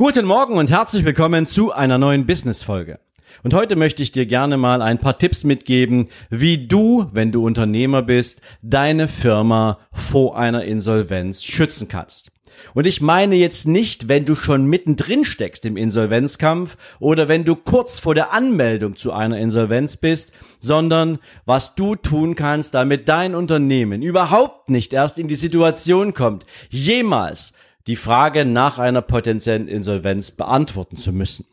Guten Morgen und herzlich willkommen zu einer neuen Business-Folge. Und heute möchte ich dir gerne mal ein paar Tipps mitgeben, wie du, wenn du Unternehmer bist, deine Firma vor einer Insolvenz schützen kannst. Und ich meine jetzt nicht, wenn du schon mittendrin steckst im Insolvenzkampf oder wenn du kurz vor der Anmeldung zu einer Insolvenz bist, sondern was du tun kannst, damit dein Unternehmen überhaupt nicht erst in die Situation kommt, jemals die Frage nach einer potenziellen Insolvenz beantworten zu müssen.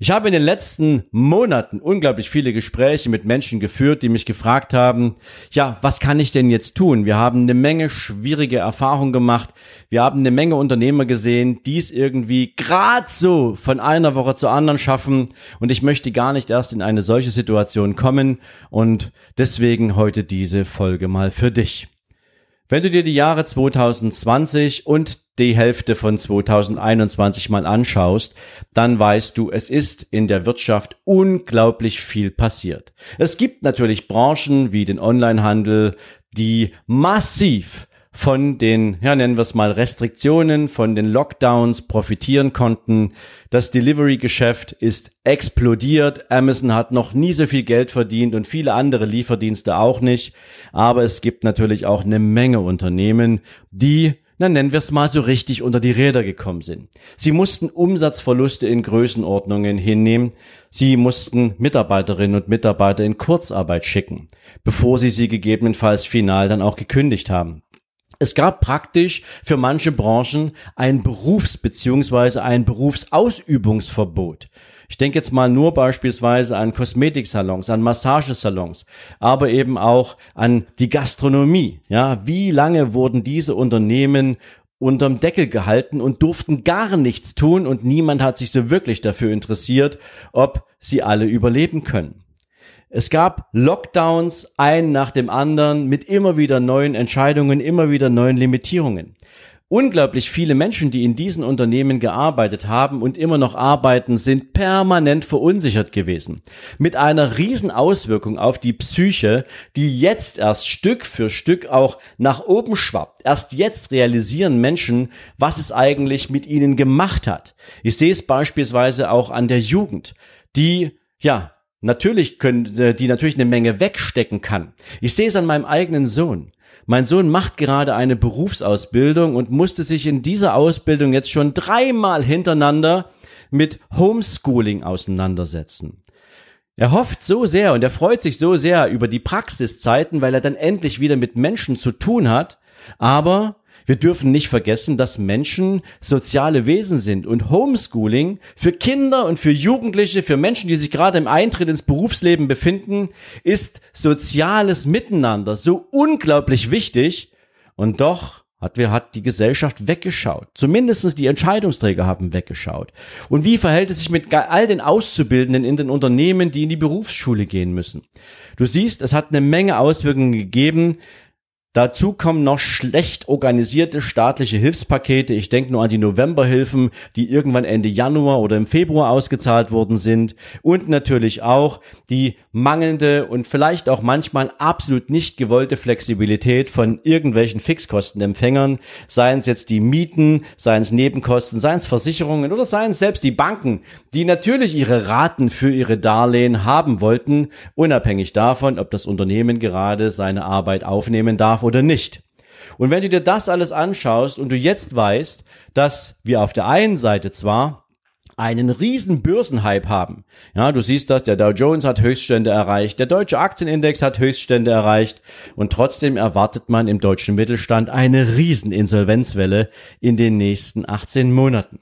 Ich habe in den letzten Monaten unglaublich viele Gespräche mit Menschen geführt, die mich gefragt haben, ja, was kann ich denn jetzt tun? Wir haben eine Menge schwierige Erfahrungen gemacht. Wir haben eine Menge Unternehmer gesehen, die es irgendwie gerade so von einer Woche zur anderen schaffen. Und ich möchte gar nicht erst in eine solche Situation kommen. Und deswegen heute diese Folge mal für dich. Wenn du dir die Jahre 2020 und die Hälfte von 2021 mal anschaust, dann weißt du, es ist in der Wirtschaft unglaublich viel passiert. Es gibt natürlich Branchen wie den Onlinehandel, die massiv von den, ja nennen wir es mal, Restriktionen, von den Lockdowns profitieren konnten. Das Delivery-Geschäft ist explodiert. Amazon hat noch nie so viel Geld verdient und viele andere Lieferdienste auch nicht. Aber es gibt natürlich auch eine Menge Unternehmen, die na nennen wir es mal so richtig unter die Räder gekommen sind. Sie mussten Umsatzverluste in Größenordnungen hinnehmen. Sie mussten Mitarbeiterinnen und Mitarbeiter in Kurzarbeit schicken, bevor sie sie gegebenenfalls final dann auch gekündigt haben. Es gab praktisch für manche Branchen ein Berufs- bzw. ein Berufsausübungsverbot. Ich denke jetzt mal nur beispielsweise an Kosmetiksalons, an Massagesalons, aber eben auch an die Gastronomie. Ja, wie lange wurden diese Unternehmen unterm Deckel gehalten und durften gar nichts tun und niemand hat sich so wirklich dafür interessiert, ob sie alle überleben können. Es gab Lockdowns, ein nach dem anderen, mit immer wieder neuen Entscheidungen, immer wieder neuen Limitierungen. Unglaublich viele Menschen, die in diesen Unternehmen gearbeitet haben und immer noch arbeiten, sind permanent verunsichert gewesen. Mit einer riesen Auswirkung auf die Psyche, die jetzt erst Stück für Stück auch nach oben schwappt. Erst jetzt realisieren Menschen, was es eigentlich mit ihnen gemacht hat. Ich sehe es beispielsweise auch an der Jugend, die ja natürlich können, äh, die natürlich eine Menge wegstecken kann. Ich sehe es an meinem eigenen Sohn. Mein Sohn macht gerade eine Berufsausbildung und musste sich in dieser Ausbildung jetzt schon dreimal hintereinander mit Homeschooling auseinandersetzen. Er hofft so sehr und er freut sich so sehr über die Praxiszeiten, weil er dann endlich wieder mit Menschen zu tun hat. Aber wir dürfen nicht vergessen, dass Menschen soziale Wesen sind und Homeschooling für Kinder und für Jugendliche, für Menschen, die sich gerade im Eintritt ins Berufsleben befinden, ist soziales Miteinander so unglaublich wichtig und doch hat, hat die Gesellschaft weggeschaut. Zumindestens die Entscheidungsträger haben weggeschaut. Und wie verhält es sich mit all den Auszubildenden in den Unternehmen, die in die Berufsschule gehen müssen? Du siehst, es hat eine Menge Auswirkungen gegeben, Dazu kommen noch schlecht organisierte staatliche Hilfspakete. Ich denke nur an die Novemberhilfen, die irgendwann Ende Januar oder im Februar ausgezahlt worden sind. Und natürlich auch die mangelnde und vielleicht auch manchmal absolut nicht gewollte Flexibilität von irgendwelchen Fixkostenempfängern, seien es jetzt die Mieten, seien es Nebenkosten, seien es Versicherungen oder seien es selbst die Banken, die natürlich ihre Raten für ihre Darlehen haben wollten, unabhängig davon, ob das Unternehmen gerade seine Arbeit aufnehmen darf darf oder nicht. Und wenn du dir das alles anschaust und du jetzt weißt, dass wir auf der einen Seite zwar einen riesen Börsenhype haben. Ja, du siehst das, der Dow Jones hat Höchststände erreicht, der deutsche Aktienindex hat Höchststände erreicht und trotzdem erwartet man im deutschen Mittelstand eine riesen Insolvenzwelle in den nächsten 18 Monaten.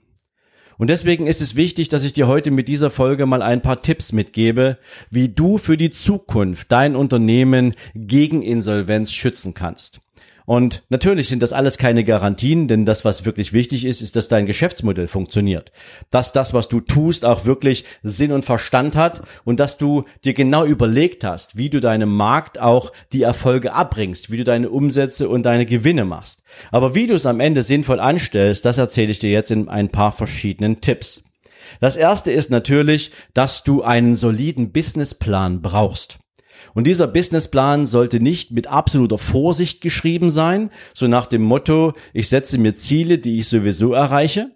Und deswegen ist es wichtig, dass ich dir heute mit dieser Folge mal ein paar Tipps mitgebe, wie du für die Zukunft dein Unternehmen gegen Insolvenz schützen kannst. Und natürlich sind das alles keine Garantien, denn das, was wirklich wichtig ist, ist, dass dein Geschäftsmodell funktioniert. Dass das, was du tust, auch wirklich Sinn und Verstand hat und dass du dir genau überlegt hast, wie du deinem Markt auch die Erfolge abbringst, wie du deine Umsätze und deine Gewinne machst. Aber wie du es am Ende sinnvoll anstellst, das erzähle ich dir jetzt in ein paar verschiedenen Tipps. Das erste ist natürlich, dass du einen soliden Businessplan brauchst. Und dieser Businessplan sollte nicht mit absoluter Vorsicht geschrieben sein, so nach dem Motto, ich setze mir Ziele, die ich sowieso erreiche,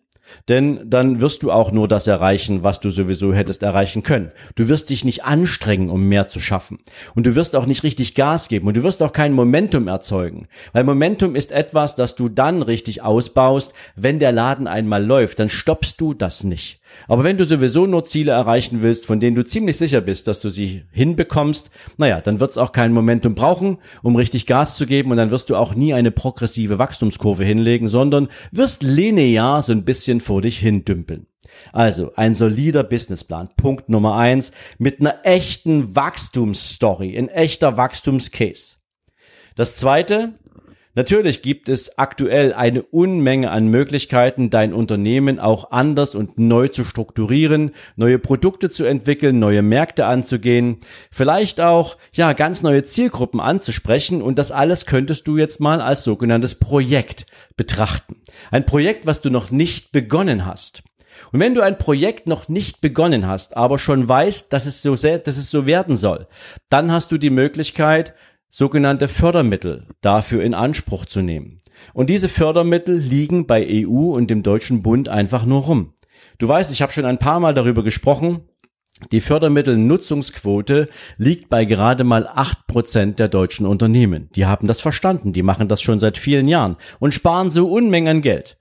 denn dann wirst du auch nur das erreichen, was du sowieso hättest erreichen können. Du wirst dich nicht anstrengen, um mehr zu schaffen. Und du wirst auch nicht richtig Gas geben und du wirst auch kein Momentum erzeugen. Weil Momentum ist etwas, das du dann richtig ausbaust, wenn der Laden einmal läuft. Dann stoppst du das nicht. Aber wenn du sowieso nur Ziele erreichen willst, von denen du ziemlich sicher bist, dass du sie hinbekommst, naja, dann wird es auch kein Momentum brauchen, um richtig Gas zu geben und dann wirst du auch nie eine progressive Wachstumskurve hinlegen, sondern wirst linear so ein bisschen vor dich hindümpeln. Also ein solider Businessplan. Punkt Nummer eins mit einer echten Wachstumsstory, ein echter Wachstumscase. Das zweite, Natürlich gibt es aktuell eine Unmenge an Möglichkeiten, dein Unternehmen auch anders und neu zu strukturieren, neue Produkte zu entwickeln, neue Märkte anzugehen, vielleicht auch, ja, ganz neue Zielgruppen anzusprechen und das alles könntest du jetzt mal als sogenanntes Projekt betrachten. Ein Projekt, was du noch nicht begonnen hast. Und wenn du ein Projekt noch nicht begonnen hast, aber schon weißt, dass es so, dass es so werden soll, dann hast du die Möglichkeit, sogenannte Fördermittel dafür in Anspruch zu nehmen. Und diese Fördermittel liegen bei EU und dem Deutschen Bund einfach nur rum. Du weißt, ich habe schon ein paar Mal darüber gesprochen, die Fördermittelnutzungsquote liegt bei gerade mal acht Prozent der deutschen Unternehmen. Die haben das verstanden, die machen das schon seit vielen Jahren und sparen so Unmengen Geld.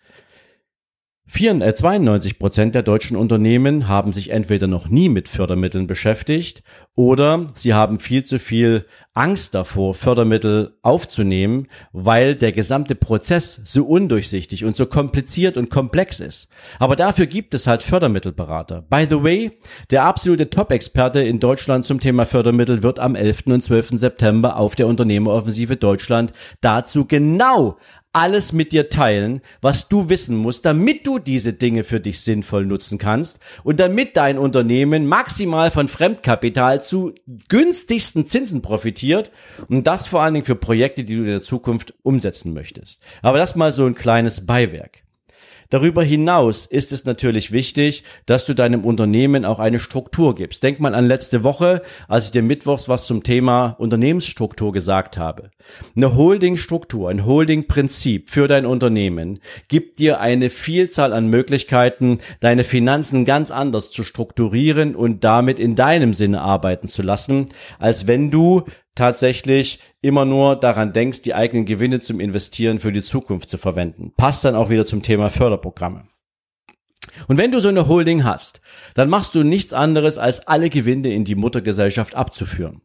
92 äh, Prozent der deutschen Unternehmen haben sich entweder noch nie mit Fördermitteln beschäftigt oder sie haben viel zu viel Angst davor, Fördermittel aufzunehmen, weil der gesamte Prozess so undurchsichtig und so kompliziert und komplex ist. Aber dafür gibt es halt Fördermittelberater. By the way, der absolute Top-Experte in Deutschland zum Thema Fördermittel wird am 11. und 12. September auf der Unternehmeroffensive Deutschland dazu genau alles mit dir teilen, was du wissen musst, damit du diese Dinge für dich sinnvoll nutzen kannst und damit dein Unternehmen maximal von Fremdkapital zu günstigsten Zinsen profitiert und das vor allen Dingen für Projekte, die du in der Zukunft umsetzen möchtest. Aber das mal so ein kleines Beiwerk. Darüber hinaus ist es natürlich wichtig, dass du deinem Unternehmen auch eine Struktur gibst. Denk mal an letzte Woche, als ich dir mittwochs was zum Thema Unternehmensstruktur gesagt habe. Eine Holdingstruktur, ein Holdingprinzip für dein Unternehmen gibt dir eine Vielzahl an Möglichkeiten, deine Finanzen ganz anders zu strukturieren und damit in deinem Sinne arbeiten zu lassen, als wenn du tatsächlich immer nur daran denkst, die eigenen Gewinne zum Investieren für die Zukunft zu verwenden. Passt dann auch wieder zum Thema Förderprogramme. Und wenn du so eine Holding hast, dann machst du nichts anderes, als alle Gewinne in die Muttergesellschaft abzuführen.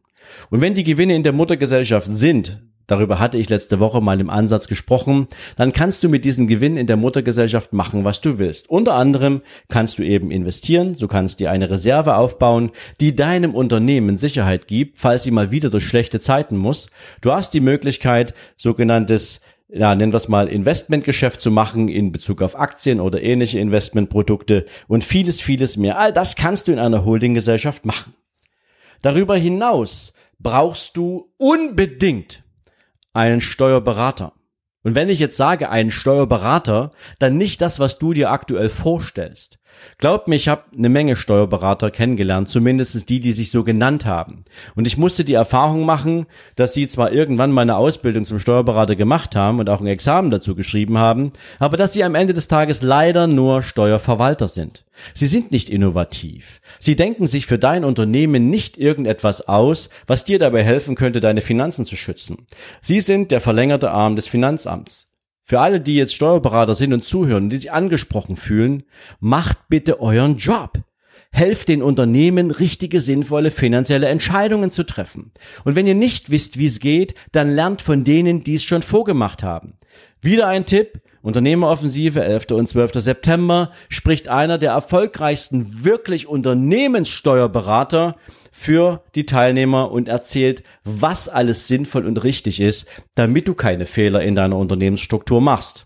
Und wenn die Gewinne in der Muttergesellschaft sind, darüber hatte ich letzte Woche mal im Ansatz gesprochen, dann kannst du mit diesen Gewinnen in der Muttergesellschaft machen, was du willst. Unter anderem kannst du eben investieren, du kannst dir eine Reserve aufbauen, die deinem Unternehmen Sicherheit gibt, falls sie mal wieder durch schlechte Zeiten muss. Du hast die Möglichkeit, sogenanntes ja, nennen wir es mal Investmentgeschäft zu machen in Bezug auf Aktien oder ähnliche Investmentprodukte und vieles, vieles mehr. All das kannst du in einer Holdinggesellschaft machen. Darüber hinaus brauchst du unbedingt einen Steuerberater. Und wenn ich jetzt sage einen Steuerberater, dann nicht das, was du dir aktuell vorstellst. Glaub mir, ich habe eine Menge Steuerberater kennengelernt, zumindest die, die sich so genannt haben. Und ich musste die Erfahrung machen, dass sie zwar irgendwann mal eine Ausbildung zum Steuerberater gemacht haben und auch ein Examen dazu geschrieben haben, aber dass sie am Ende des Tages leider nur Steuerverwalter sind. Sie sind nicht innovativ. Sie denken sich für dein Unternehmen nicht irgendetwas aus, was dir dabei helfen könnte, deine Finanzen zu schützen. Sie sind der verlängerte Arm des Finanzamts. Für alle, die jetzt Steuerberater sind und zuhören, die sich angesprochen fühlen, macht bitte euren Job. Helft den Unternehmen, richtige, sinnvolle finanzielle Entscheidungen zu treffen. Und wenn ihr nicht wisst, wie es geht, dann lernt von denen, die es schon vorgemacht haben. Wieder ein Tipp. Unternehmeroffensive 11. und 12. September spricht einer der erfolgreichsten wirklich Unternehmenssteuerberater für die Teilnehmer und erzählt, was alles sinnvoll und richtig ist, damit du keine Fehler in deiner Unternehmensstruktur machst.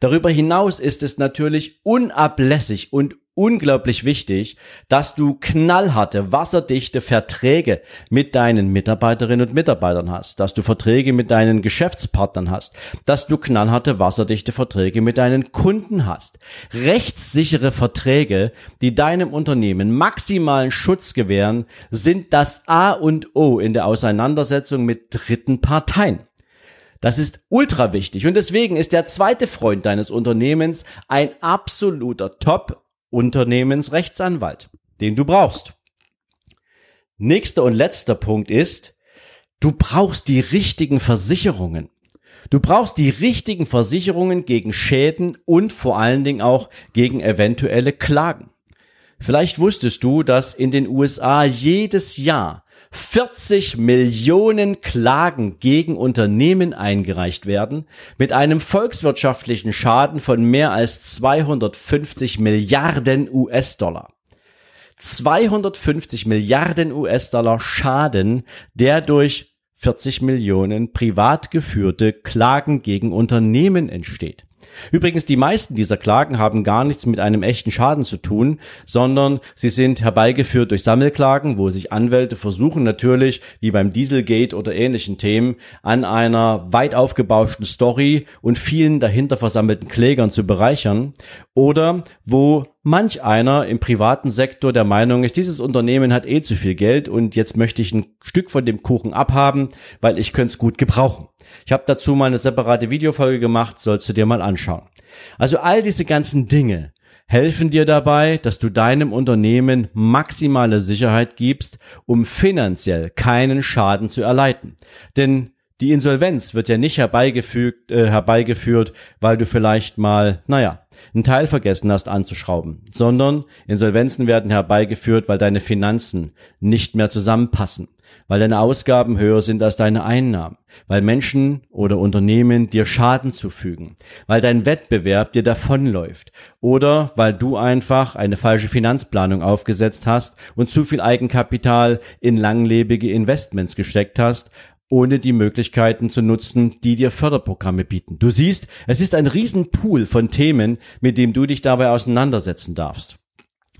Darüber hinaus ist es natürlich unablässig und unglaublich wichtig, dass du knallharte, wasserdichte Verträge mit deinen Mitarbeiterinnen und Mitarbeitern hast, dass du Verträge mit deinen Geschäftspartnern hast, dass du knallharte, wasserdichte Verträge mit deinen Kunden hast. Rechtssichere Verträge, die deinem Unternehmen maximalen Schutz gewähren, sind das A und O in der Auseinandersetzung mit dritten Parteien. Das ist ultra wichtig und deswegen ist der zweite Freund deines Unternehmens ein absoluter Top Unternehmensrechtsanwalt, den du brauchst. Nächster und letzter Punkt ist, du brauchst die richtigen Versicherungen. Du brauchst die richtigen Versicherungen gegen Schäden und vor allen Dingen auch gegen eventuelle Klagen. Vielleicht wusstest du, dass in den USA jedes Jahr 40 Millionen Klagen gegen Unternehmen eingereicht werden, mit einem volkswirtschaftlichen Schaden von mehr als 250 Milliarden US-Dollar. 250 Milliarden US-Dollar Schaden, der durch 40 Millionen privat geführte Klagen gegen Unternehmen entsteht. Übrigens, die meisten dieser Klagen haben gar nichts mit einem echten Schaden zu tun, sondern sie sind herbeigeführt durch Sammelklagen, wo sich Anwälte versuchen natürlich, wie beim Dieselgate oder ähnlichen Themen, an einer weit aufgebauschten Story und vielen dahinter versammelten Klägern zu bereichern oder wo manch einer im privaten Sektor der Meinung ist, dieses Unternehmen hat eh zu viel Geld und jetzt möchte ich ein Stück von dem Kuchen abhaben, weil ich könnte es gut gebrauchen. Ich habe dazu mal eine separate Videofolge gemacht, sollst du dir mal anschauen. Also all diese ganzen Dinge helfen dir dabei, dass du deinem Unternehmen maximale Sicherheit gibst, um finanziell keinen Schaden zu erleiden. Denn die Insolvenz wird ja nicht herbeigefügt, äh, herbeigeführt, weil du vielleicht mal, naja, einen Teil vergessen hast anzuschrauben, sondern Insolvenzen werden herbeigeführt, weil deine Finanzen nicht mehr zusammenpassen, weil deine Ausgaben höher sind als deine Einnahmen, weil Menschen oder Unternehmen dir Schaden zufügen, weil dein Wettbewerb dir davonläuft oder weil du einfach eine falsche Finanzplanung aufgesetzt hast und zu viel Eigenkapital in langlebige Investments gesteckt hast, ohne die Möglichkeiten zu nutzen, die dir Förderprogramme bieten. Du siehst, es ist ein Riesenpool von Themen, mit dem du dich dabei auseinandersetzen darfst.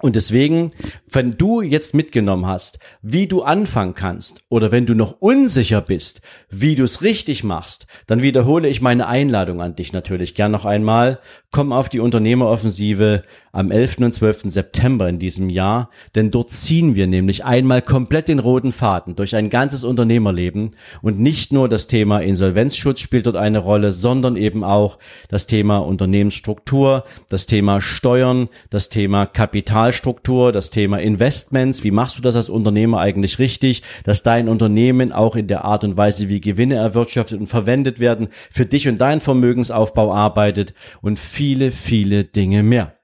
Und deswegen, wenn du jetzt mitgenommen hast, wie du anfangen kannst oder wenn du noch unsicher bist, wie du es richtig machst, dann wiederhole ich meine Einladung an dich natürlich gern noch einmal. Komm auf die Unternehmeroffensive am 11. und 12. September in diesem Jahr, denn dort ziehen wir nämlich einmal komplett den roten Faden durch ein ganzes Unternehmerleben und nicht nur das Thema Insolvenzschutz spielt dort eine Rolle, sondern eben auch das Thema Unternehmensstruktur, das Thema Steuern, das Thema Kapitalstruktur, das Thema Investments, wie machst du das als Unternehmer eigentlich richtig, dass dein Unternehmen auch in der Art und Weise, wie Gewinne erwirtschaftet und verwendet werden, für dich und deinen Vermögensaufbau arbeitet und viele, viele Dinge mehr.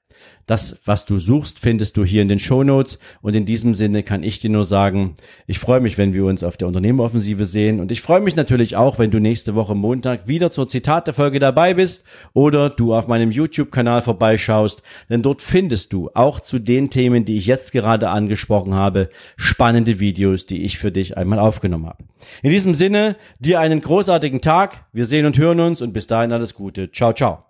Das, was du suchst, findest du hier in den Show Notes. Und in diesem Sinne kann ich dir nur sagen, ich freue mich, wenn wir uns auf der Unternehmeroffensive sehen. Und ich freue mich natürlich auch, wenn du nächste Woche Montag wieder zur Zitate-Folge dabei bist oder du auf meinem YouTube-Kanal vorbeischaust. Denn dort findest du auch zu den Themen, die ich jetzt gerade angesprochen habe, spannende Videos, die ich für dich einmal aufgenommen habe. In diesem Sinne, dir einen großartigen Tag. Wir sehen und hören uns und bis dahin alles Gute. Ciao, ciao.